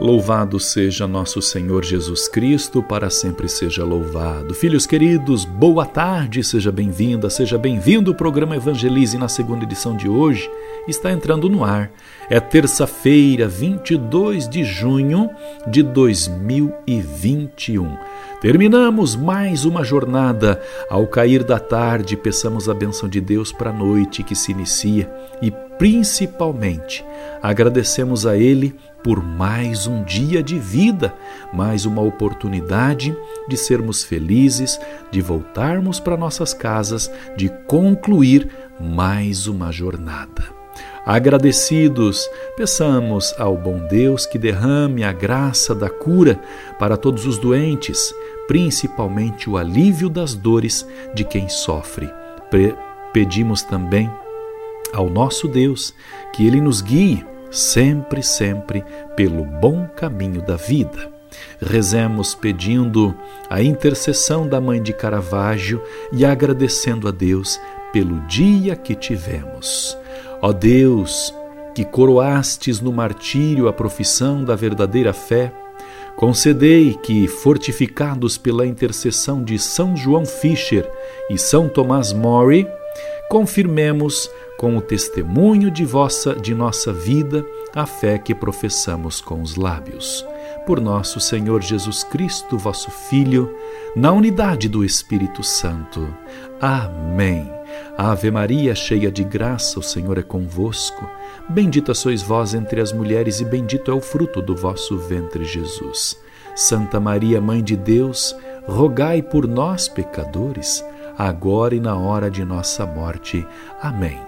Louvado seja nosso Senhor Jesus Cristo, para sempre seja louvado. Filhos queridos, boa tarde, seja bem-vinda, seja bem-vindo. O programa Evangelize na segunda edição de hoje está entrando no ar. É terça-feira, 22 de junho de 2021. Terminamos mais uma jornada. Ao cair da tarde, peçamos a bênção de Deus para a noite que se inicia e, principalmente, agradecemos a Ele por mais um dia de vida, mais uma oportunidade de sermos felizes, de voltarmos para nossas casas, de concluir mais uma jornada. Agradecidos, peçamos ao bom Deus que derrame a graça da cura para todos os doentes, principalmente o alívio das dores de quem sofre. Pedimos também ao nosso Deus que Ele nos guie sempre, sempre pelo bom caminho da vida. Rezemos pedindo a intercessão da Mãe de Caravaggio e agradecendo a Deus pelo dia que tivemos. Ó Deus, que coroastes no martírio a profissão da verdadeira fé, concedei que, fortificados pela intercessão de São João Fischer e São Tomás Mori, confirmemos com o testemunho de vossa de nossa vida a fé que professamos com os lábios. Por nosso Senhor Jesus Cristo, vosso Filho, na unidade do Espírito Santo. Amém. Ave Maria, cheia de graça, o Senhor é convosco. Bendita sois vós entre as mulheres, e bendito é o fruto do vosso ventre, Jesus. Santa Maria, Mãe de Deus, rogai por nós, pecadores, agora e na hora de nossa morte. Amém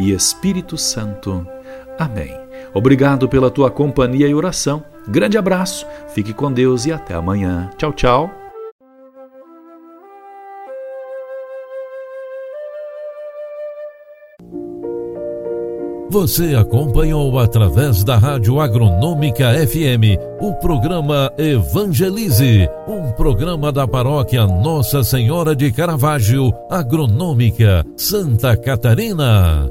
e Espírito Santo. Amém. Obrigado pela tua companhia e oração. Grande abraço, fique com Deus e até amanhã. Tchau, tchau. Você acompanhou através da Rádio Agronômica FM o programa Evangelize, um programa da paróquia Nossa Senhora de Caravaggio, Agronômica, Santa Catarina.